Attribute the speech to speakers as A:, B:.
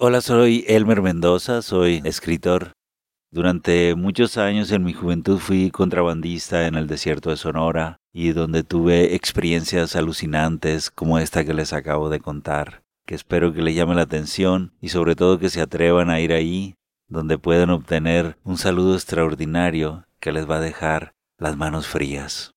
A: Hola, soy Elmer Mendoza, soy escritor. Durante muchos años en mi juventud fui contrabandista en el desierto de Sonora y donde tuve experiencias alucinantes como esta que les acabo de contar, que espero que les llame la atención y sobre todo que se atrevan a ir ahí, donde pueden obtener un saludo extraordinario que les va a dejar las manos frías.